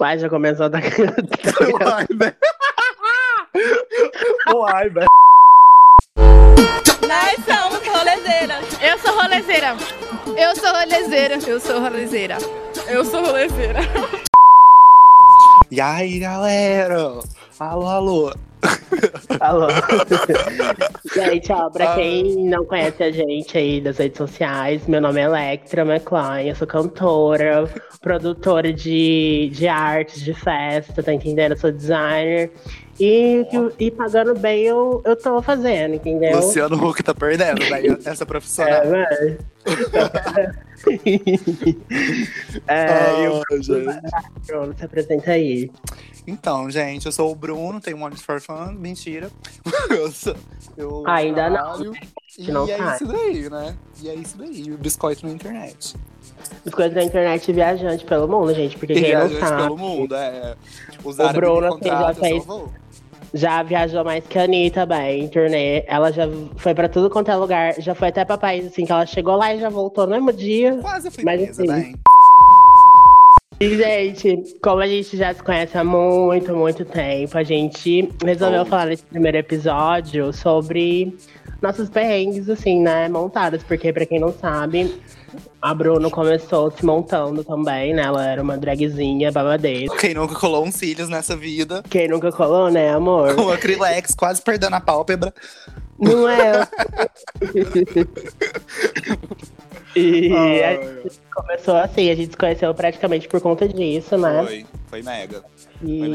Uai, já começou a dar. Uai, velho. Uai, velho. Nós somos rolezeiras. Eu sou rolezeira. Eu sou rolezeira. Eu sou rolezeira. Eu sou rolezeira. E aí, galera? Alô, alô. Alô. gente, ó, pra quem não conhece a gente aí das redes sociais, meu nome é Electra McClain, eu sou cantora, produtora de, de artes, de festa, tá entendendo? Eu sou designer. E, e pagando bem eu, eu tô fazendo, entendeu? Luciano Huck tá perdendo, velho. Essa profissional. É, mas... é, e o Ah, gente. Bruno se apresenta aí. Então, gente, eu sou o Bruno, tenho Money for Fun. Mentira. Eu sou, eu Ainda não, trabalho, E não é sabe. isso daí, né? E é isso daí. Biscoito na internet. Coisas da internet viajante pelo mundo, gente, porque E quem não sabe. pelo mundo, é. Os O Bruno, já eu fez- só vou. Já viajou mais que a Anitta, bem, em turnê. Ela já foi pra tudo quanto é lugar. Já foi até pra país, assim, que ela chegou lá e já voltou no mesmo dia. Quase fui Mas assim, bem. E, gente, como a gente já se conhece há muito, muito tempo, a gente resolveu Oh. falar nesse primeiro episódio sobre nossos perrengues, assim, né, montados. Porque, pra quem não sabe, a Bruno começou se montando também, né? Ela era uma dragzinha babadeira. Quem nunca colou uns cílios nessa vida? Quem nunca colou, né, amor? Com acrylex, quase perdendo a pálpebra. Não é? e Ai, a gente começou assim, a gente se conheceu praticamente por conta disso, né? Foi, foi mega. Foi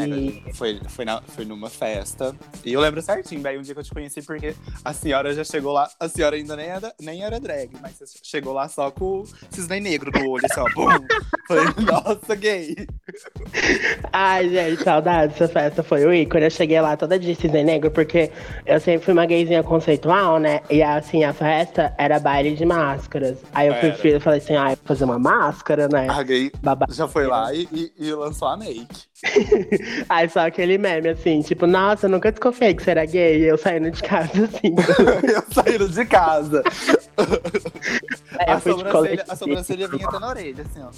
E. Foi, foi, na- foi numa festa. E eu lembro certinho, daí um dia que eu te conheci, porque a senhora já chegou lá. A senhora ainda nem era, nem era drag, mas você chegou lá só com o cisne negro no olho, assim, ó. Bum. Falei, nossa, gay. Ai, gente, saudade dessa festa. Foi o ícone. Eu cheguei lá toda de cisne negro, porque eu sempre fui uma gayzinha conceitual, né? E assim, a festa era baile de máscaras. Aí eu fui, Era. fui- eu falei assim, ah, fazer uma máscara, né? A gay Babá. já foi lá e, e- e lançou a make. Aí só aquele meme assim, tipo, nossa, nunca desconfiei que você era gay. E eu saindo de casa assim. eu saindo de casa. Aí a, sobrancelha, a sobrancelha vinha até na orelha, assim, ó.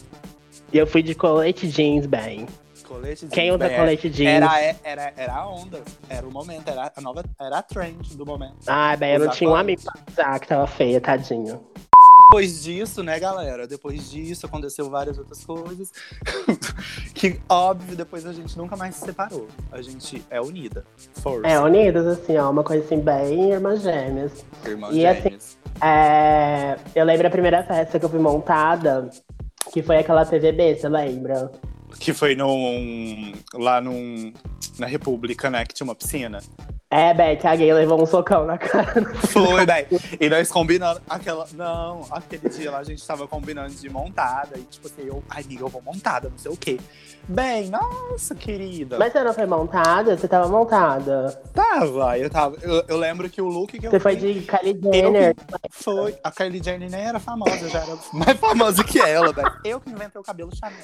E eu fui de colete jeans, bem. Colete Quem jeans, usa é, colete jeans? Era, era, era a onda, era o momento, era a nova, era a trend do momento. Ai, bem, eu não tinha um amigo pra usar que tava feia, tadinho. Depois disso, né, galera? Depois disso aconteceu várias outras coisas. que, óbvio, depois a gente nunca mais se separou. A gente é unida. Força. É, unidas, assim, ó, uma coisa assim, bem irmãs gêmeas. Irmã e assim, gêmeas. É, eu lembro a primeira festa que eu fui montada, que foi aquela TVB, você lembra? Que foi num. lá num. na República, né? Que tinha uma piscina. É, Beth, a gay levou um socão na cara. Foi, daí. E nós combinando aquela. Não, aquele dia lá a gente tava combinando de montada. E tipo assim, eu, ai, amiga, eu vou montada, não sei o quê. Bem, nossa, querida. Mas você não foi montada? Você tava montada. Tava, eu tava. Eu, eu lembro que o look que eu Você foi de Kylie Jenner. foi. A Kylie Jenner nem era famosa, já era mais famosa que ela, velho. Eu que inventei o cabelo Chanel.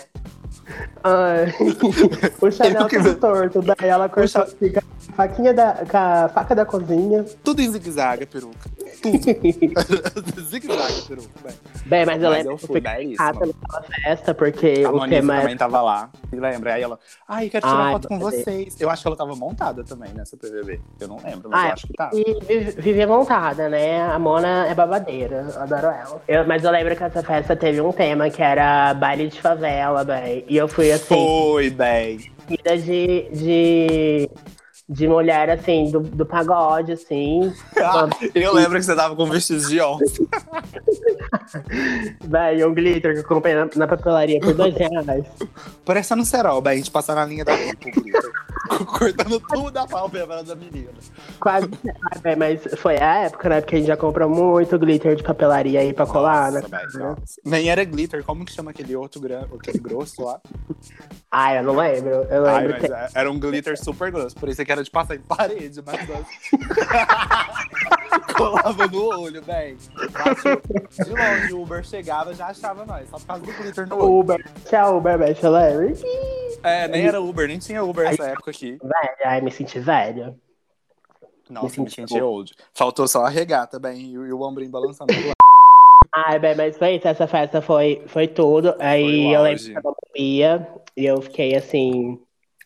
Ai. o Chanel Eu que- torto. Daí ela cortou com a faquinha da, com a faca da cozinha. Tudo em zigue-zague, peruca. Tudo. zigue-zague, peruca, velho. Bem, mas eu Mas lembro eu que eu fui rata naquela festa, porque A o Monique tema é também tava lá. E lembra? Aí ela, ai, quero tirar Ai, foto com cadê? vocês. Eu acho que ela tava montada também nessa PVB. Eu não lembro, mas Ah, eu é. acho que tava. E vi- viver montada, né? A Mona é babadeira, eu adoro ela. Eu- mas eu lembro que essa festa teve um tema que era baile de favela, bem. E eu fui assim, Foi, bem. vida de, de, de mulher, assim, do, do pagode, assim. Ah, eu lembro que você tava com vestidos de onça. Bem, um glitter que eu comprei na, na papelaria por dois reais. Parecendo um cerol, bem. A gente passar na linha da. Cortando tudo a pálpebra da menina. Quase. Ai, bem, mas foi a época, né? Porque a gente já comprou muito glitter de papelaria aí pra colar, né? Nossa, nossa. Nem era glitter. Como que chama aquele outro gran... aquele grosso lá? Ai, eu não lembro. Eu Ai, lembro. mas que- é- era um glitter super grosso. Por isso que era de passar em parede, mas... Colava no olho, velho. De longe, o Uber chegava já achava nós. Só por causa do glitter no olho. Uber. Tchau, Uber, eu lembro. É, nem era Uber, nem tinha Uber nessa época aqui. Velha, ai, me senti velha. Nossa, Me me senti senti old. Faltou só a regata, bem, e o, ombrinho balançando. lado. Ai, bem, mas foi isso. Essa festa foi, foi tudo. Aí Foi eu lembro que eu bebia. E eu fiquei assim.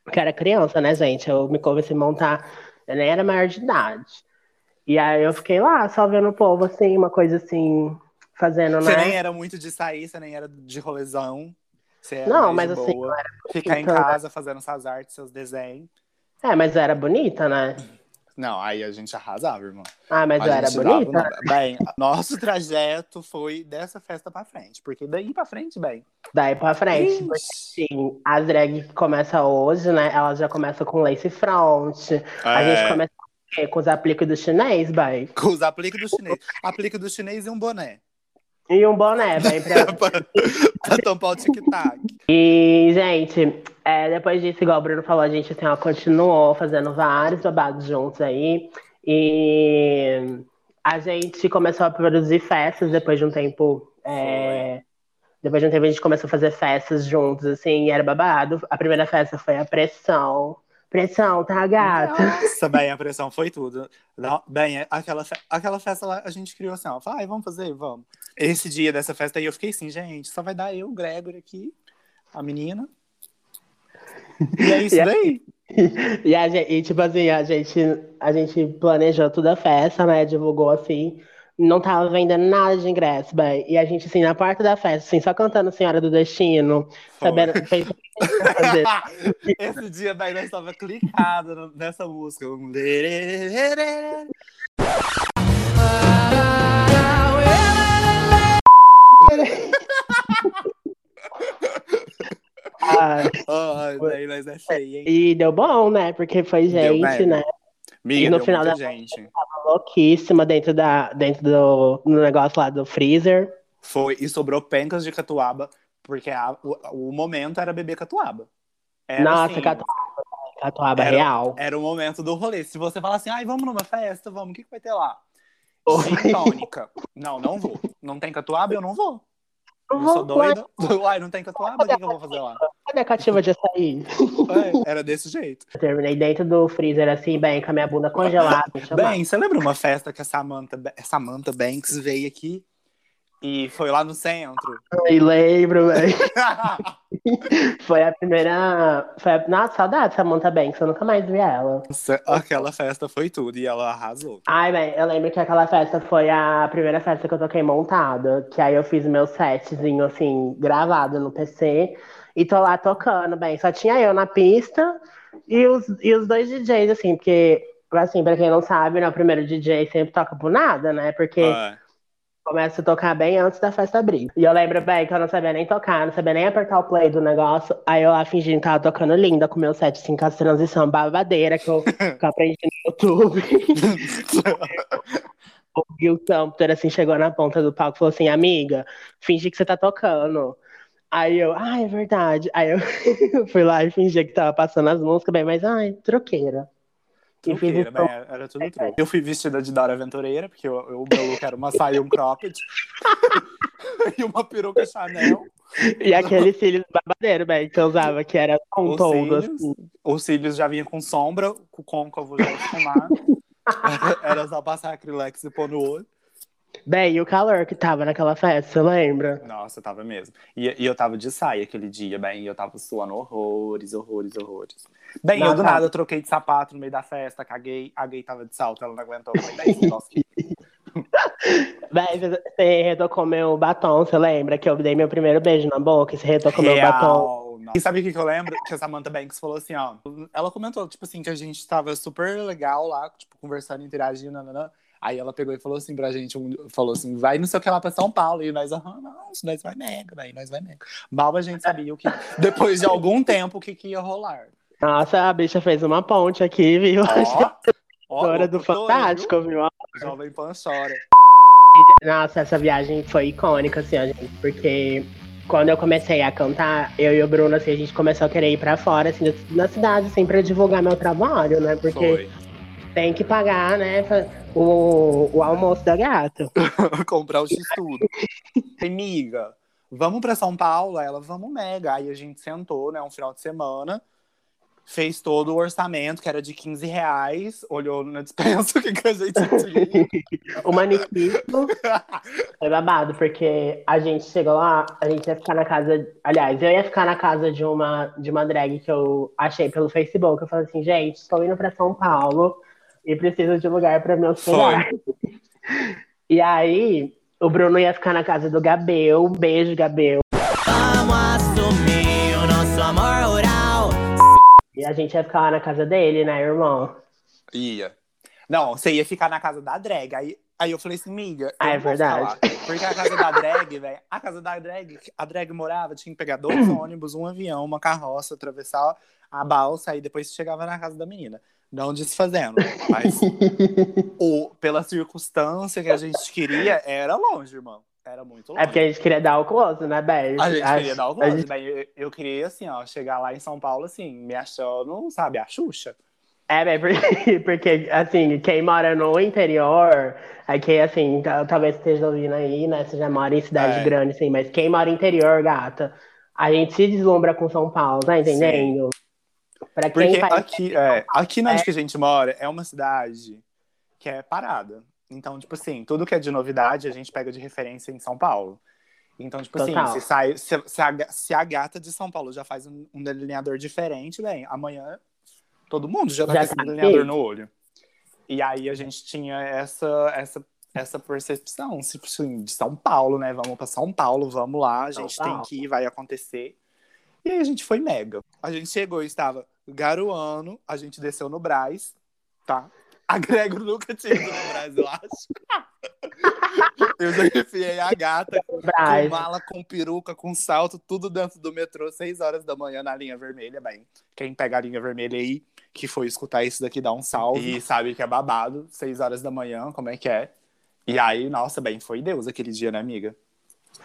Porque era criança, né, gente? Eu me comecei a montar. Eu nem era maior de idade. E aí eu fiquei lá, só vendo o povo, assim, uma coisa assim, fazendo, Você né? nem era muito de sair, você nem era de rolezão. Você era Não, mas assim, boa. Ficar em casa fazendo suas artes, seus desenhos. É, mas eu era bonita, né? Não, aí a gente arrasava, irmão. Ah, mas A eu era dava bonita. nome. Bem, nosso trajeto foi dessa festa pra frente. Porque daí pra frente, bem. Daí pra frente. Porque, assim, as drag que começa hoje, né? Elas já começam com lace front. A É, gente começa com o quê? com os apliques do chinês, bem. Com os apliques do chinês. Aplique do chinês e um boné. E um boné, bem, pra... pra, tampar o tic-tac. E, gente, é, depois disso, igual o Bruno falou, a gente assim, ó, continuou fazendo vários babados juntos aí. E a gente começou a produzir festas depois de um tempo. é, depois de um tempo a gente começou a fazer festas juntos, assim, e era babado. A primeira festa foi a Pressão. Pressão, tá, gata? Nossa, bem, a pressão foi tudo. Não, bem, aquela, aquela festa lá, a gente criou assim, ó. Vai, vamos fazer, vamos. Esse dia dessa festa aí, eu fiquei assim, gente, só vai dar eu, o Gregory aqui, a menina. E é isso E a- daí. E, a e, tipo assim, a gente, a gente planejou toda a festa, né? Divulgou assim. Não tava vendendo nada de ingresso, bem. E a gente, assim, na porta da festa, assim, só cantando Senhora do Destino, Foi. sabendo. Esse dia, bem, nós tava clicado nessa música. Ah, Ai, daí nós é feio, hein? e deu bom, né? Porque foi gente, né? Miga, E no final da- gente. Louquíssima dentro, da, dentro do no negócio lá do freezer. Foi, e sobrou pencas de catuaba, porque a- o, o momento era beber catuaba. Era Nossa, assim, catuaba, catuaba Era- real. Era o momento do rolê. Se você falar assim, ai, vamos numa festa, vamos, o que, que vai ter lá? Gin tônica. Não, não vou. Não tem catuaba, eu não vou. Eu sou doida. Uai, não tem catuaba, o que, que eu vou fazer lá? Cadê a cativa de açaí? É, era desse jeito. Eu terminei dentro do freezer, assim, bem, com a minha bunda congelada. me. Bem, você lembra uma festa que a Samantha, Samantha Banks veio aqui e foi lá no centro? E lembro, velho. Foi a primeira. Foi a... Nossa, saudade Samantha Banks, eu nunca mais vi ela. Nossa, Aquela festa foi tudo e ela arrasou. Ai, velho, eu lembro que aquela festa foi a primeira festa que eu toquei montada. Que aí eu fiz meu setzinho, assim, gravado no PC. E tô lá tocando, bem. Só tinha eu na pista e os, e os dois DJs, assim, porque, assim, pra quem não sabe, né, o primeiro DJ sempre toca por nada, né? Porque. Ah, Começa a tocar bem antes da festa abrir. E eu lembro bem que eu não sabia nem tocar, não sabia nem apertar o play do negócio. Aí eu lá fingindo que tava tocando linda com meu set, assim, com as transição babadeira que eu, que eu aprendi no YouTube. O Campter, assim, chegou na ponta do palco e falou assim, amiga, fingi que você tá tocando. Aí eu, ah, é verdade. Aí eu fui lá e fingi que tava passando as músicas, bem, mas ai, troqueira. E fiz Truqueira, o bem, era tudo truque. Eu fui vestida de Dora Aventureira, porque eu- eu- o meu look era uma saia e um cropped. e uma peruca Chanel. E aquele cílios babadeiro, bem, que eu usava, que era um Os todo, cílios, assim. os cílios já vinham com sombra, com côncavo já esfumado. Era só passar acrylex e pôr no olho. Bem, e o calor que tava naquela festa, você lembra? Nossa, tava mesmo. E, e eu tava de saia aquele dia, bem, e eu tava suando horrores, horrores, horrores. Bem, eu do Nossa. nada troquei de sapato no meio da festa, caguei, a gay tava de salto, ela não aguentou. Falei, "Dá esse negócio aqui." Bem, você retocou meu batom, você lembra? Que eu dei meu primeiro beijo na boca e você retocou meu batom. E sabe o que, que eu lembro? Que a Samantha Banks falou assim, ó. Ela comentou, tipo assim, que a gente tava super legal lá, tipo, conversando, interagindo, nananã. Aí ela pegou e falou assim pra gente, falou assim, vai não sei o que lá pra São Paulo. E nós, aham, não, isso nós vai mega, daí nós vai mega. Mal a gente sabia o que, depois de algum tempo, o que, que ia rolar. Nossa, a bicha fez uma ponte aqui, viu? Ó, ó, Hora do Fantástico, viu? viu? Jovem Pan chora. Nossa, essa viagem foi icônica, assim, ó, gente, porque quando eu comecei a cantar, eu e o Bruno, assim, a gente começou a querer ir pra fora, assim, da cidade, assim, pra divulgar meu trabalho, né? Porque Foi. Tem que pagar, né, o, o almoço da gata. comprar o X-Tudo. Amiga, vamos pra São Paulo? Ela, vamos mega. Aí a gente sentou, né, um final de semana. fez todo o orçamento, que era de 15 reais, olhou na dispensa o que, que a gente tinha. O manequito foi babado, porque a gente chegou lá, a gente ia ficar na casa. Aliás, eu ia ficar na casa de uma, de uma drag que eu achei pelo Facebook. Eu falei assim, gente, estou indo para São Paulo e preciso de lugar para me hospedar. E aí, o Bruno ia ficar na casa do Gabel. Beijo, Gabel. Vamos assumir o nosso amor rural. E a gente ia ficar lá na casa dele, né, irmão? Ia. Não, você ia ficar na casa da drag. Aí, aí eu falei assim, miga. Ah, é verdade. lá. Porque a casa da drag, velho. A casa da drag, a drag morava, tinha que pegar dois ônibus, um avião, uma carroça, atravessar a balsa e depois chegava na casa da menina. Não desfazendo. Mas o, pela circunstância que a gente queria, era longe, irmão. Era muito longe. É porque a gente queria dar o close, né, Beth? A gente Acho- queria dar o a close, gente- daí eu, eu queria, assim, ó, chegar lá em São Paulo, assim, me achando, sabe, a Xuxa. É, Beth, porque, porque, assim, quem mora no interior, é que, assim, ta- talvez esteja ouvindo aí, né? Você já mora em cidade É. grande, assim, mas quem mora no interior, gata, a gente se deslumbra com São Paulo, tá entendendo? Pra quem Porque aqui, é, aqui onde que a gente mora é uma cidade que é parada. Então, tipo assim, tudo que é de novidade a gente pega de referência em São Paulo. Então, tipo Total. assim, se, sai, se, se a, se a gata de São Paulo já faz um, um delineador diferente, bem, amanhã todo mundo já tá Já com esse tá delineador aqui. no olho. E aí a gente tinha essa, essa, essa percepção, tipo assim, de São Paulo, né? Vamos pra São Paulo, vamos lá, a São gente tem Paulo. que ir, vai acontecer. E aí a gente foi mega. A gente chegou e estava garoando, a gente desceu no Brás, tá? A Gregor nunca tinha ido no Brás, eu acho. Eu já enfiei a gata com mala, com peruca, com salto, tudo dentro do metrô, 6 horas da manhã na linha vermelha, bem. Quem pega a linha vermelha aí, que foi escutar isso daqui, dá um salve. E sabe que é babado, 6 horas da manhã, como é que é? E aí, nossa, bem, foi Deus aquele dia, né, amiga?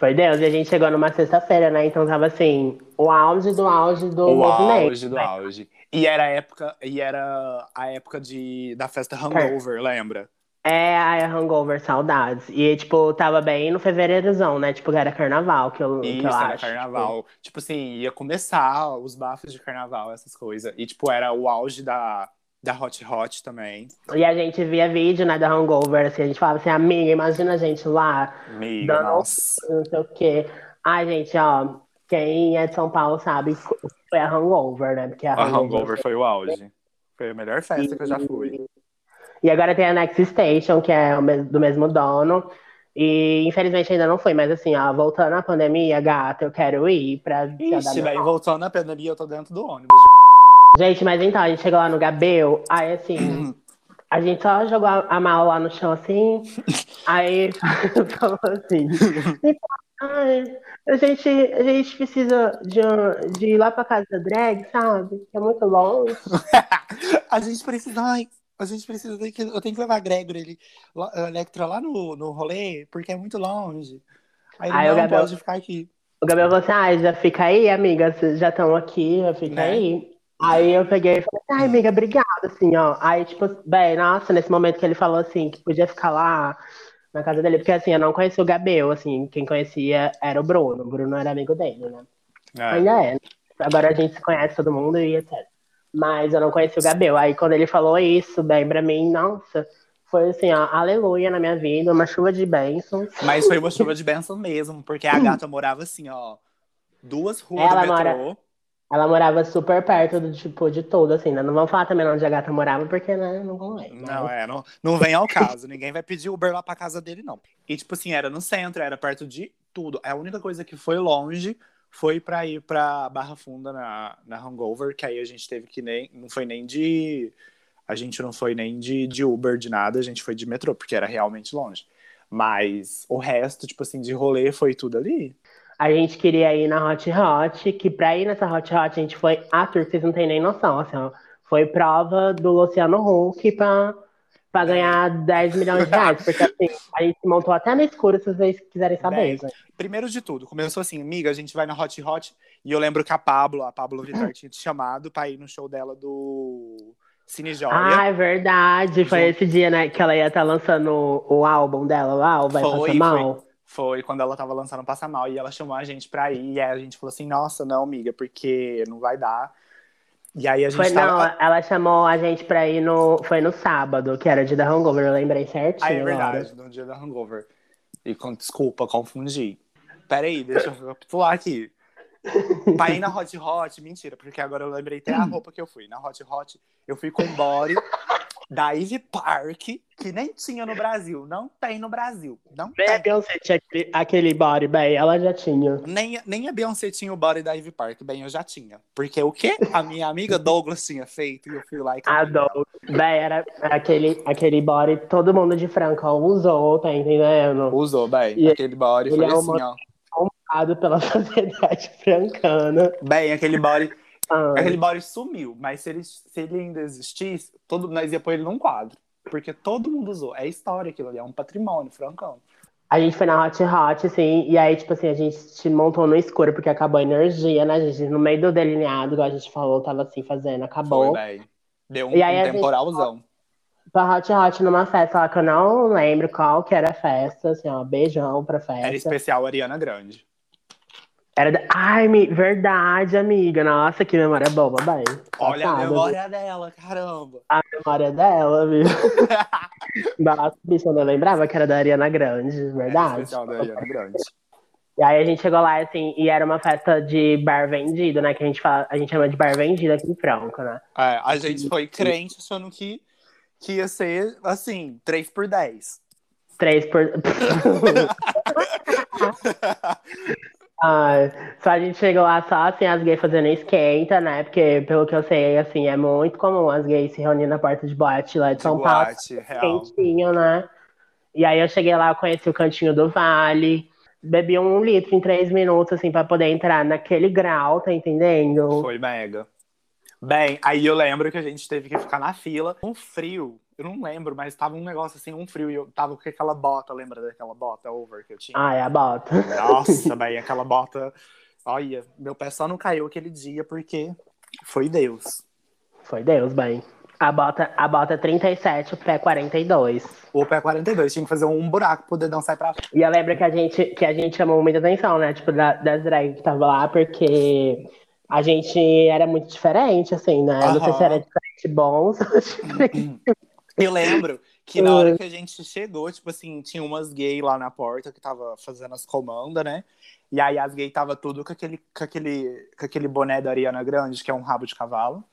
Foi Deus, e a gente chegou numa sexta-feira, né? Então tava assim, o auge do auge do o movimento. auge do auge. E era a época, e era a época de, da festa Hangover, lembra? É a Hangover Saudades. E, tipo, tava bem no fevereirozão, né? Tipo, era carnaval, que eu, que Isso, eu era acho. carnaval. Tipo assim, ia começar os bafos de carnaval, essas coisas. E, tipo, era o auge da, da Hot Hot também. E a gente via vídeo, né, da Hangover, assim, a gente falava assim, amiga, imagina a gente lá, Amiga, Dando- nossa. não sei o quê. Ai, gente, ó, quem é de São Paulo sabe, foi a Hangover, né? Porque a A Hangover. Hangover foi o auge. Foi a melhor festa que eu já fui. E agora tem a Next Station, que é do mesmo dono. E infelizmente ainda não foi, mas assim, ó, voltando à pandemia, gata, eu quero ir pra Ixi, daí voltando na pandemia, eu tô dentro do ônibus. Gente, mas então, a gente chegou lá no Gabel, aí assim, a gente só jogou a, mala lá no chão assim, aí falou assim, a gente, a gente precisa de, um- de ir lá pra casa da drag, sabe? Que é muito longe. a gente precisa. Ai, a gente precisa. Eu tenho que levar a Gregory, ele, a Electra lá no, no rolê, porque é muito longe. Aí ele Aí o não Gabriel- pode ficar aqui. O Gabriel falou assim, ai, já fica aí, amiga, vocês já estão aqui, já fica Né? aí. Aí eu peguei e falei, ai, amiga, obrigada, assim, ó. Aí, tipo, bem, nossa, nesse momento que ele falou assim, que podia ficar lá na casa dele, porque assim, eu não conhecia o Gabel, assim, quem conhecia era o Bruno. O Bruno era amigo dele, né? É. Ainda é. Agora a gente se conhece todo mundo e etc. Mas eu não conhecia o Gabel. Aí quando ele falou isso, bem pra mim, nossa, foi assim, ó, aleluia na minha vida, uma chuva de bênçãos. Mas foi uma chuva de bênção mesmo, porque a gata morava assim, ó. Duas ruas Ela do mora- metrô. Ela morava super perto do tipo de tudo, assim, né? Não vamos falar também onde a gata morava, porque, né, não ver. Não, é, não, não vem ao caso. Ninguém vai pedir Uber lá pra casa dele, não. E, tipo assim, era no centro, era perto de tudo. A única coisa que foi longe foi pra ir pra Barra Funda na, na Hangover, que aí a gente teve que nem. Não foi nem de. A gente não foi nem de, de Uber, de nada, a gente foi de metrô, porque era realmente longe. Mas o resto, tipo assim, de rolê foi tudo ali. A gente queria ir na Hot Hot, que pra ir nessa Hot Hot a gente foi a tour, vocês não têm nem noção, assim, ó. Foi prova do Luciano Huck pra, pra ganhar 10 milhões de reais. Porque assim, a gente se montou até no escuro, se vocês quiserem saber. Gente. Primeiro de tudo, começou assim, amiga, a gente vai na Hot Hot, e eu lembro que a Pablo, a Pablo Vittar tinha te chamado pra ir no show dela do Cine Joia. Ah, é verdade. Foi Junto. esse dia, né, que ela ia estar lançando o, o álbum dela lá, o Vai Foi, Passar Mal. Foi quando ela tava lançando Passa Mal e ela chamou a gente pra ir. E aí a gente falou assim: nossa, não, amiga, porque não vai dar. E aí a gente Foi, tava. não, ela chamou a gente pra ir no. Foi no sábado, que era dia da Hangover, eu lembrei certinho. Ah, é verdade, no dia da hangover. E com, desculpa, confundi. Peraí, deixa eu recapitular aqui. pra ir na Hot Hot, mentira, porque agora eu lembrei até a roupa que eu fui. Na Hot Hot, eu fui com body da Ivy Park, que nem tinha no Brasil. Não tem no Brasil. Não Bem, a tem. Beyoncé tinha aquele, aquele body, bem, ela já tinha. Nem, nem a Beyoncé tinha o body da Ivy Park, bem, eu já tinha. Porque o que a minha amiga Douglas tinha feito e eu fui lá e ela. Adoro. Bem, era aquele, aquele body, todo mundo de Franca usou, tá entendendo? Usou, bem, E aquele body foi é assim, uma- ó. Pela sociedade francana. Bem, aquele body Ah, Aquele body sumiu, mas se ele, se ele ainda existisse, todo, nós ia pôr ele num quadro. Porque todo mundo usou. É história aquilo ali, é um patrimônio, francão. A gente foi na Hot Hot, assim, e aí, tipo assim, a gente se montou no escuro, porque acabou a energia, né, gente? No meio do delineado, igual a gente falou, tava assim fazendo, acabou. Foi, velho. Deu um, E aí um gente- temporalzão. Pra Hot Hot numa festa lá que eu não lembro qual que era a festa, assim, ó, beijão pra festa. Era especial Ariana Grande. Era da... Ai, mi- verdade, amiga. Nossa, que memória boba, bem. Olha a Passada, memória dela, caramba. A memória dela, viu? Nossa, bicho, eu não lembrava que era da Ariana Grande, Era verdade. especial da Ariana Grande. E aí a gente chegou lá, assim, e era uma festa de bar vendido, né? Que a gente fala, a gente chama de bar vendido aqui em Franco, né? É, a gente foi crente achando que, que ia ser, assim, 3 por 10. Três por. Ai, só a gente chegou lá só assim, as gays fazendo esquenta, né? Porque, pelo que eu sei, assim, é muito comum as gays se reunirem na porta de boate lá de De São Paulo. boate, real. quentinho, né? E aí eu cheguei lá, conheci o cantinho do Vale, bebi um litro em três minutos, assim, pra poder entrar naquele grau, tá entendendo? Foi mega. Bem, aí eu lembro que a gente teve que ficar na fila. Um frio, eu não lembro, mas tava um negócio assim, um frio. E eu tava com aquela bota, lembra daquela bota over que eu tinha? Ai, a bota. Nossa, bem, aquela bota. Olha, meu pé só não caiu aquele dia porque foi Deus. Foi Deus, bem. A bota, a bota 37, o pé 42. O pé 42, tinha que fazer um buraco pro dedão sair pra E eu lembro que a gente, que a gente chamou muita atenção, né? Tipo, da, das drag que tava lá, porque a gente era muito diferente, assim, né? Não sei se era diferente só diferente. Eu lembro que na hora que a gente chegou, tipo assim, tinha umas gays lá na porta que tava fazendo as comandas, né? E aí as gays tava tudo com aquele, com aquele, com aquele boné da Ariana Grande, que é um rabo de cavalo.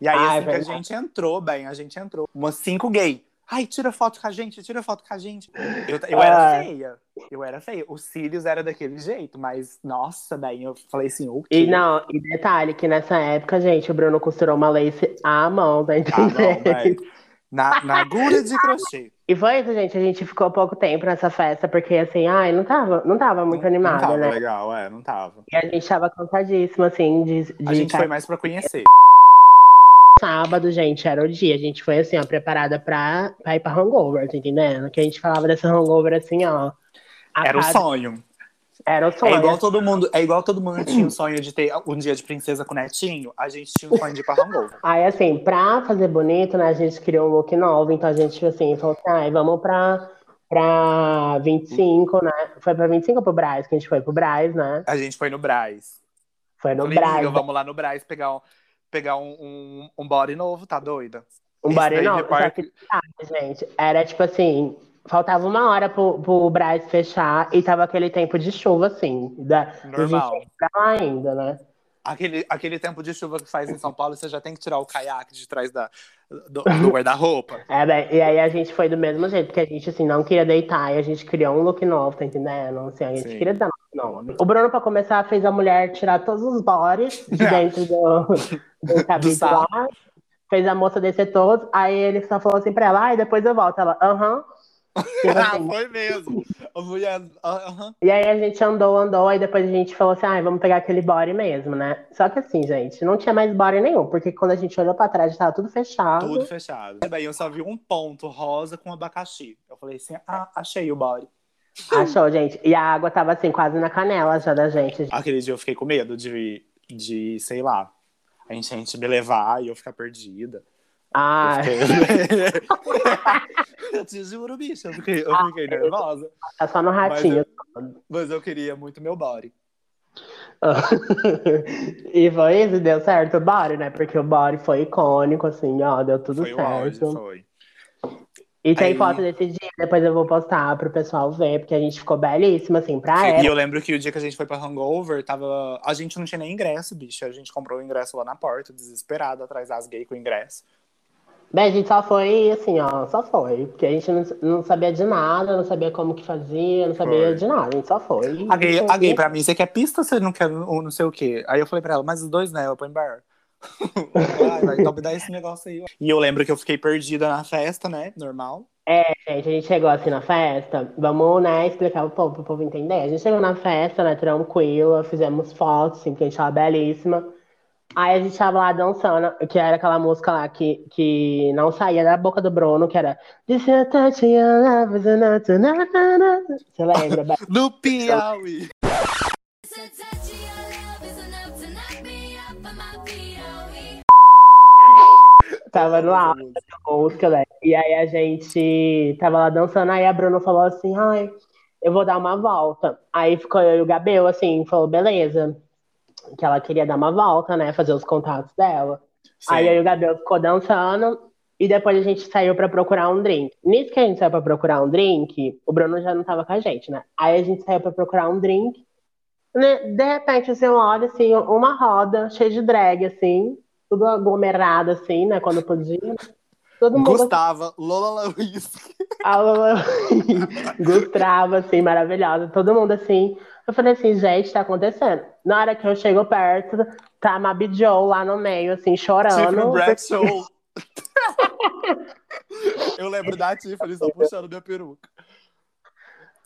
E aí, Ah, é assim que a gente entrou, bem, a gente entrou. Umas cinco gays. Ai, tira foto com a gente, tira foto com a gente. Eu, eu era Ah. feia. Eu era feia. Os cílios era daquele jeito, mas, nossa, bem, eu falei assim, o quê? E não, e detalhe que nessa época, gente, o Bruno costurou uma lace à mão, tá Ah, não. Na, na agulha de crochê. E foi isso, gente. A gente ficou pouco tempo nessa festa, porque assim, ai, não tava, não tava muito animada, não tava né? legal, é, não tava. E a gente tava cansadíssima, assim, de, de A gente foi mais pra conhecer. sábado, gente, era o dia. A gente foi assim, ó, preparada pra, pra ir pra hangover, tá entendendo? Que a gente falava dessa hangover assim, ó. Era o cada- sonho. Era o sonho. É igual todo mundo, é igual todo mundo tinha o sonho de ter um dia de princesa com netinho, a gente tinha o sonho de ir pra hangover. Aí, assim, pra fazer bonito, né, a gente criou um look novo, então a gente, assim, falou assim, ai, vamos pra, pra 25, né? Foi pra 25 ou pro Braz? Que a gente foi pro Braz, né? A gente foi no Braz. Foi no Falei, Braz, vamos lá no Braz pegar um, pegar um, um, um body novo, tá doida? um esse de parque- só que, sabe, gente, era tipo assim, faltava uma hora pro, pro Braz fechar e tava aquele tempo de chuva, assim, da, Normal. lá ainda, né? Aquele, aquele tempo de chuva que faz em São Paulo, você já tem que tirar o caiaque de trás da, do, do guarda-roupa. É, bem, e aí a gente foi do mesmo jeito, porque a gente, assim, não queria deitar e a gente criou um look novo, tá entendendo? Assim, a gente Sim. queria dar nome. O Bruno, pra começar, fez a mulher tirar todos os bodies de dentro do, do cabide lá, fez a moça descer todos, aí ele só falou assim pra ela, ai, depois eu volto. Ela, aham. Tipo Ah, assim. foi mesmo. E aí a gente andou, andou, aí depois a gente falou assim, ai, vamos pegar aquele body mesmo, né? Só que assim, gente, não tinha mais body nenhum, porque quando a gente olhou pra trás, tava tudo fechado. Tudo fechado. E daí eu só vi um ponto rosa com abacaxi. Eu falei assim: ah, achei o body. Achou, gente? E a água tava assim, quase na canela já da gente. Aquele dia eu fiquei com medo de, de sei lá, a enchente me levar e eu ficar perdida. Ah, Eu, eu te juro, bicho, eu fiquei, eu fiquei nervosa. tá só no ratinho. Mas eu queria muito meu body. e foi isso, deu certo o body, né? Porque o body foi icônico, assim, ó, deu tudo Foi certo. foi. E tem Aí- foto desse dia, depois eu vou postar pro pessoal ver, porque a gente ficou belíssima, assim, pra E ela. eu lembro que o dia que a gente foi pra Hangover, tava... a gente não tinha nem ingresso, bicho. A gente comprou o ingresso lá na porta, desesperado, atrás das gays com o ingresso. Bem, a gente só foi, assim, ó, só foi. Porque a gente não, não sabia de nada, não sabia como que fazia, não sabia Foi. de nada, a gente só foi. A gay, a gay pra mim, você quer pista ou você não quer ou não sei o quê? Aí eu falei pra ela, mas os dois né, põe bar. Ai, vai, então me dá esse negócio aí. ó. E eu lembro que eu fiquei perdida na festa, né? Normal. Gente, a gente chegou assim na festa, vamos, né, explicar pro povo, pro povo entender. A gente chegou na festa, né, tranquila, fizemos fotos, assim, porque a gente tava belíssima. Aí a gente tava lá dançando, que era aquela música lá que, que não saía da boca do Bruno, que era. Você lembra? No Piauí. Tava no auge da música, né? E aí a gente tava lá dançando, aí a Bruna falou assim, ai, eu vou dar uma volta. Aí ficou eu e o Gabriel, assim, falou, beleza. Que ela queria dar uma volta, né? Fazer os contatos dela. Aí eu e o Gabriel ficou dançando e depois a gente saiu pra procurar um drink. Nisso que a gente saiu pra procurar um drink, o Bruno já não tava com a gente, né? Aí a gente saiu pra procurar um drink. né? De repente, assim, eu olho, assim, uma roda cheia de drag, assim, tudo aglomerado, assim, né? Quando podia. Todo mundo Gustava, Lola Luiz. a Lola Gustavo, assim, maravilhosa. Todo mundo assim. Eu falei assim, gente, tá acontecendo. Na hora que eu chego perto, tá a Mabi Joe lá no meio, assim, chorando. Eu lembro da Tiffany só puxando minha peruca.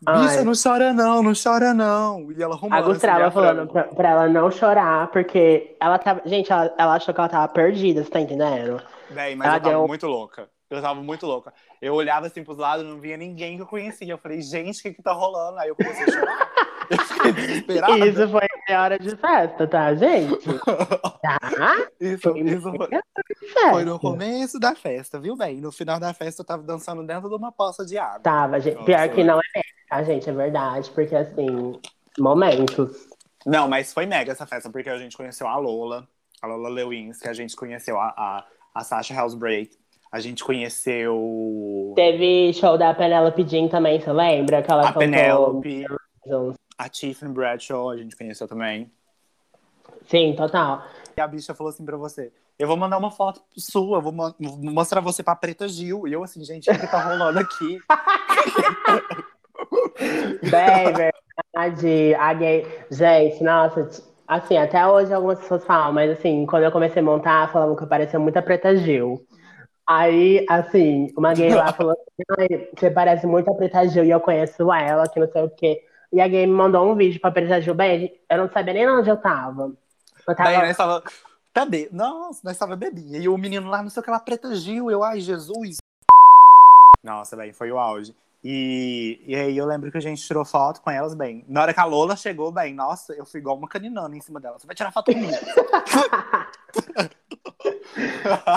Bicha, não chora não, não chora não. E ela arrumando A Gustavo assim, falando pra... pra, ela não chorar, porque ela tava. Gente, ela, ela achou que ela tava perdida, você tá entendendo? Véi, mas Ela tava deu- muito louca. Eu tava muito louca. Eu olhava assim pros lados, não via ninguém que eu conhecia. Eu falei, gente, o que que tá rolando? Aí eu comecei a chorar. Eu fiquei desesperada. Isso foi meia hora de festa, tá, gente? Tá? Isso, Foi isso foi, hora de festa. foi no começo da festa, viu, bem? No final da festa eu tava dançando dentro de uma poça de água. Tava, gente. Nossa, Pior que não é mesmo, tá, gente? É verdade, porque assim, momentos. Não, mas foi mega essa festa, porque a gente conheceu a Lola, a Lola Lewins, a gente conheceu a, a, a Sasha Housebreak, a gente conheceu Teve show da Penelope Jean também, você lembra? Que ela a Millions. a Tiffany Bradshaw, a gente conheceu também. Sim, total. E a bicha falou assim pra você: Eu vou mandar uma foto sua, vou, mo- vou mostrar você pra Preta Gil. E eu assim, gente, o que tá rolando aqui? Bem, verdade. A gay. Gente, nossa, assim, até hoje algumas pessoas falam, mas assim, quando eu comecei a montar, falavam que eu parecia muito a Preta Gil. Aí, assim, uma gay lá falou assim, "Ai, você parece muito a Preta Gil e eu conheço ela, que não sei o quê. E a gay me mandou um vídeo pra Preta Gil, bem, eu não sabia nem onde eu tava. Eu tava Daí nós tava. Cadê? Nossa, nós tava bebinha. E o menino lá, não sei o que lá, Preta Gil. Eu, ai, Jesus. Nossa, velho, foi o auge. E, e aí eu lembro que a gente tirou foto com elas, bem. Na hora que a Lola chegou, bem, nossa, eu fui igual uma caninana em cima dela. Você vai tirar foto comigo.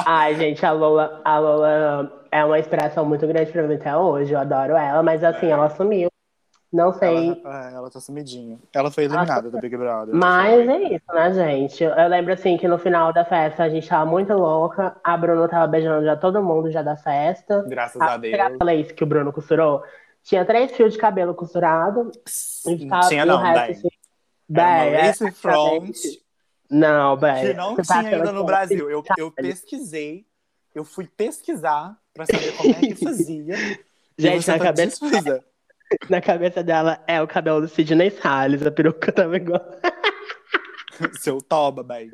Ai, gente, a Lola, a Lola é uma inspiração muito grande pra mim até hoje. Eu adoro ela, mas assim, ela sumiu. Não sei. Ela, é, ela tá sumidinha. Ela foi eliminada do Big Brother. Mas é isso, né, gente? Eu lembro assim que no final da festa a gente tava muito louca. A Bruno tava beijando já todo mundo já da festa. Graças a Deus. Aquela lace que o Bruno costurou. Tinha três fios de cabelo costurado. Ficava- Tinha não, resto, bem. assim, Era uma é, lace front Não, bem. que não tá tinha ainda no que- Brasil. Eu, eu pesquisei, eu fui pesquisar pra saber como é que fazia. Gente, na tá cabeça, na cabeça dela é o cabelo do Sidney Salles. A peruca tava igual. Seu toba, peruca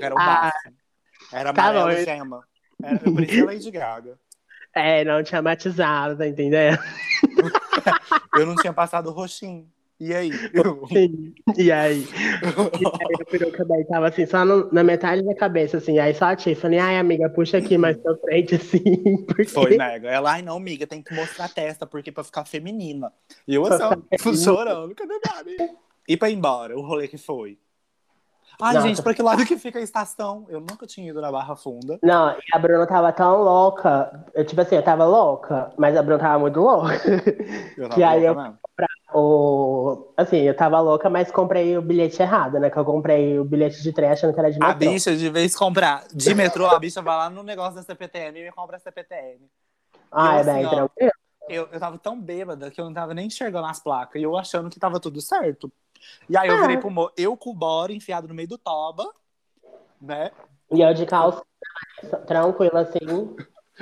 Era o Ah, bafo. Era tá amarelo bom. gema. Era, eu parecia Lady Gaga. É, não tinha matizado, tá entendendo? Eu não tinha passado roxinho. E aí? Sim. E aí? E aí a peruca daí tava assim, só no- na metade da cabeça, assim. Aí só a Tiffany, ai, amiga, puxa aqui mais pra frente, assim. Porque... Foi mega. Ela, ai não, amiga, tem que mostrar a testa, porque pra ficar feminina. E eu assim, chorando, cadê amiga? E pra ir embora, o rolê que foi. Ai, Nossa. gente, pra que lado que fica a estação? Eu nunca tinha ido na Barra Funda. Não, e a Bruna tava tão louca. Eu, tipo assim, eu tava louca, mas a Bruna tava muito louca. Eu Que aí eu- mesmo. O... Assim, eu tava louca, mas comprei o bilhete errado, né? Que eu comprei o bilhete de trem achando que era de A metrô. bicha, de vez comprar de metrô, a bicha vai lá no negócio da CPTM e me compra a CPTM. Ah, é assim, bem tranquilo. Eu, eu tava tão bêbada que eu não tava nem enxergando as placas. E eu achando que tava tudo certo. E aí eu Ah. virei pro mo... Eu com o bora enfiado no meio do toba, né? E eu de calça tranquila, assim.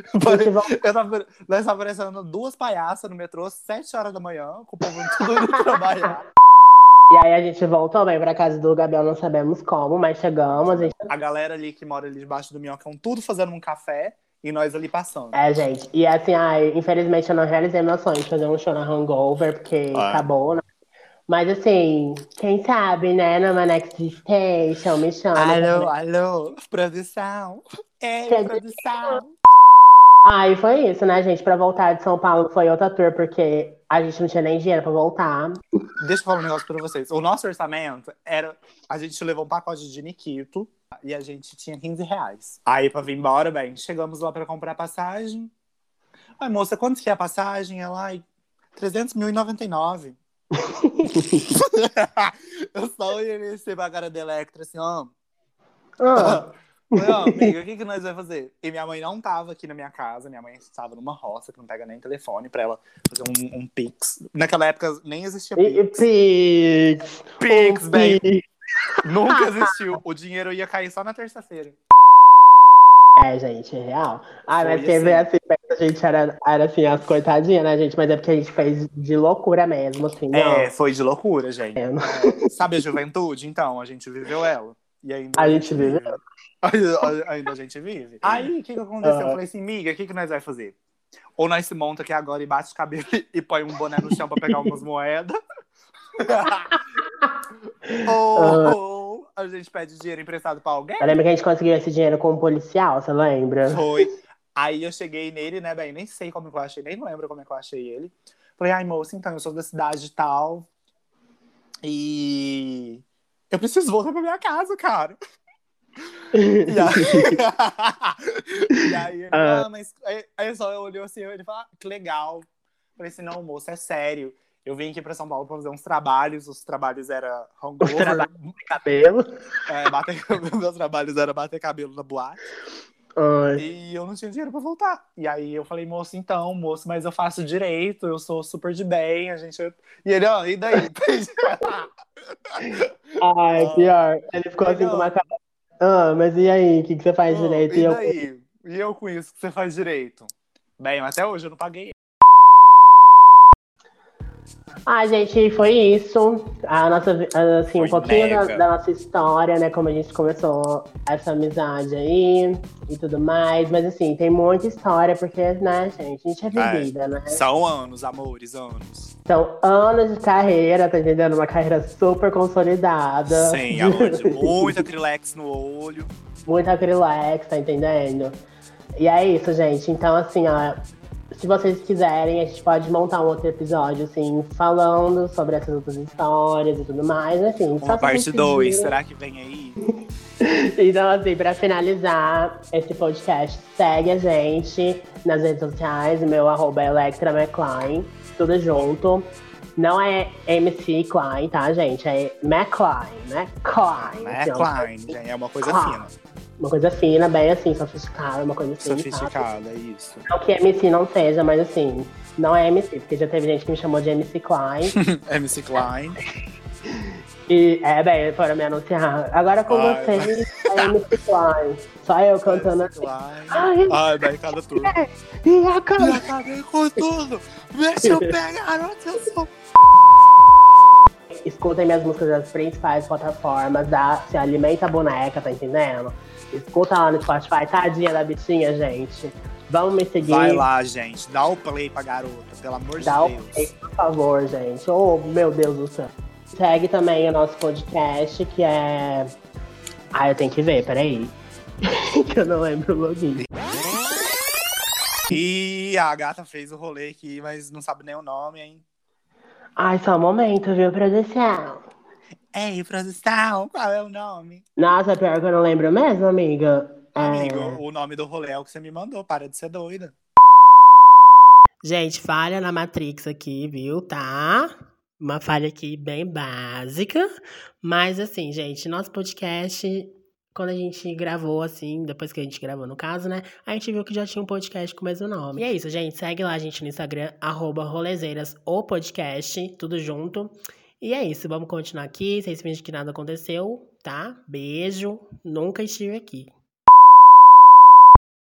Eu tava, nós tava aparecendo duas palhaças no metrô, sete horas da manhã, com o povo tudo indo trabalhar. E aí a gente voltou bem pra casa do Gabriel, não sabemos como, mas chegamos. A gente... A galera ali que mora ali debaixo do minhocão, tudo fazendo um café e nós ali passando. É, gente. E assim, ai, infelizmente eu não realizei meu sonho de fazer um show na Hangover, porque Ah. acabou, né? Mas assim, quem sabe, né, numa Next Station, me chama. Alô, alô, produção. Ei, produção. Ah, e foi isso, né, gente? Pra voltar de São Paulo foi outra tour, porque a gente não tinha nem dinheiro pra voltar. Deixa eu falar um negócio pra vocês. O nosso orçamento era. A gente levou um pacote de Nikito e a gente tinha 15 reais. Aí, pra vir embora, bem, chegamos lá pra comprar passagem. Ai, moça, quanto que é a passagem? Ela, ai, 300.099. eu só olhei pra cara da Electra, assim, ó. Ah, Falei, ó, amiga, o que, que nós vamos fazer? E minha mãe não tava aqui na minha casa, minha mãe estava numa roça que não pega nem telefone pra ela fazer um, um Pix. Naquela época nem existia Pix. Pix! Pix, um. Pix. Nunca existiu. O dinheiro ia cair só na terça-feira. É, gente, é real. Ah, mas quem vê assim. assim, a gente era, era assim, as coitadinhas, né, gente? Mas é porque a gente fez de loucura mesmo, assim, não. É, foi de loucura, gente. É, não- Sabe a juventude? Então, a gente viveu ela. E ainda A gente vive Ainda, ainda a gente vive. Aí, o que, que aconteceu? Eu Ah. falei assim, miga, o que, que nós vai fazer? Ou nós se monta aqui agora e bate o cabelo e põe um boné no chão pra pegar umas moedas. ou a gente pede dinheiro emprestado pra alguém. Eu lembro que a gente conseguiu esse dinheiro com um policial, você lembra? Foi. Aí eu cheguei nele, né, bem, nem sei como que eu achei, nem lembro como é que eu achei ele. Falei, ai, moça, então, eu sou da cidade tal. E eu preciso voltar pra minha casa, cara. E aí, e aí ele, Ah. ah, mas. Aí, aí só eu olhei assim, ele falou, ah, que legal. Falei assim, não, moça, é sério. Eu vim aqui pra São Paulo pra fazer uns trabalhos. Os trabalhos eram hangover. trabalhos. Cabelo. É, bater, meus trabalhos eram bater cabelo na boate. Ai. E eu não tinha dinheiro pra voltar. E aí eu falei, moço, então, moço, mas eu faço direito, eu sou super de bem, a gente. E ele, ó, e daí? Ai, Ah. pior. Ele ficou assim Legal. com uma cara. Ah, mas e aí? O que, que você faz Ô, direito? E E eu, daí? E eu com isso que você faz direito? Bem, até hoje eu não paguei. Ah, gente, foi isso. A nossa, assim, um Foi pouquinho da, da nossa história, né? Como a gente começou essa amizade aí e tudo mais. Mas assim, tem muita história, porque, né, gente, a gente é É. vivida, né? São anos, amores, anos. São anos de carreira, tá entendendo? Uma carreira super consolidada. Sim, amor, de muito acrylex no olho. Muito acrylex, tá entendendo? E é isso, gente. Então, assim, ó. Se vocês quiserem, a gente pode montar um outro episódio, assim, falando sobre essas outras histórias e tudo mais. Assim, só Uma parte vocês 2, pedirem. será que vem aí? Então, assim, pra finalizar esse podcast, segue a gente nas redes sociais. Meu arroba é Electra McLean, tudo junto. Não é MC Klein, tá, gente? É McLean. Né, assim, ó, Klein, gente, é uma coisa Klein. fina. Uma coisa fina, bem assim, sofisticada, uma coisa assim. Sofisticada, é isso. Não que MC não seja, mas assim, não é MC, porque já teve gente que me chamou de MC Klein. MC Klein. e é, bem, foram me anunciar. Agora com Ai, vocês, é MC Klein. Só eu cantando MC assim. Klein. Ai, Ai, bem, cada turno. e cara. E acabei com tudo! Deixa eu pegar, onde eu sou. Escutem minhas músicas das principais plataformas da Se Alimenta Boneca, tá entendendo? Escuta lá no Spotify, tadinha da bichinha, gente. Vamos me seguir. Vai lá, gente. Dá o play pra garota, pelo amor Dá o de Deus. play, por favor, gente. Oh, meu Deus do céu. Segue também o nosso podcast, que é. Ah, eu tenho que ver, peraí. que eu não lembro o login. E a gata fez o rolê aqui, mas não sabe nem o nome, hein? Ai, só um momento, viu, produção? Ei, produção, qual é o nome? Nossa, pior que eu não lembro mesmo, amiga. É... Amigo, o nome do rolê é o que você me mandou, para de ser doida. Gente, falha na Matrix aqui, viu? Tá? Uma falha aqui bem básica. Mas assim, gente, nosso podcast, quando a gente gravou, assim, depois que a gente gravou, no caso, né? A gente viu que já tinha um podcast com o mesmo nome. E é isso, gente. Segue lá a gente no Instagram, arroba rolezeiras, o podcast, tudo junto. E é isso, vamos continuar aqui. Vocês fingem que nada aconteceu, tá? Beijo. Nunca estive aqui.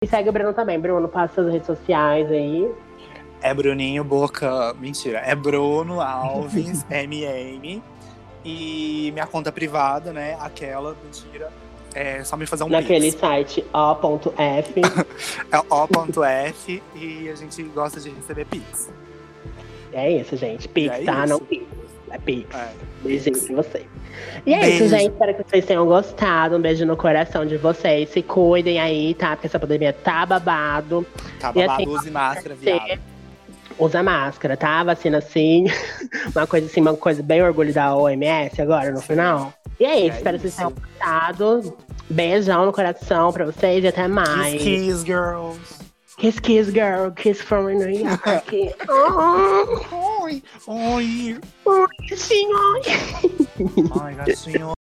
E segue o Bruno também. Bruno, passa suas redes sociais aí. É Bruninho Boca. Mentira. É Bruno Alves, MM. E minha conta privada, né? Aquela, mentira. É só me fazer um Naquele pix. site o.f. É o.f e a gente gosta de receber pix. é isso, gente. Pix, É tá? isso. Não Pix. É Pix. É. Beijinho pra vocês. E é Beijo. isso, gente. Espero que vocês tenham gostado. Um beijo no coração de vocês. Se cuidem aí, tá? Porque essa pandemia tá babado. Tá E babado, assim, use máscara, Você viado. usa máscara, tá? Vacina sim. uma coisa assim, uma coisa bem orgulho da OMS agora no final. E é isso. É espero que vocês isso. tenham gostado. Beijão no coração pra vocês e até mais. Kiss, kiss, girls. Kiss, kiss, girl. Kiss from New York. oh, い、おい、おいしい。おいが強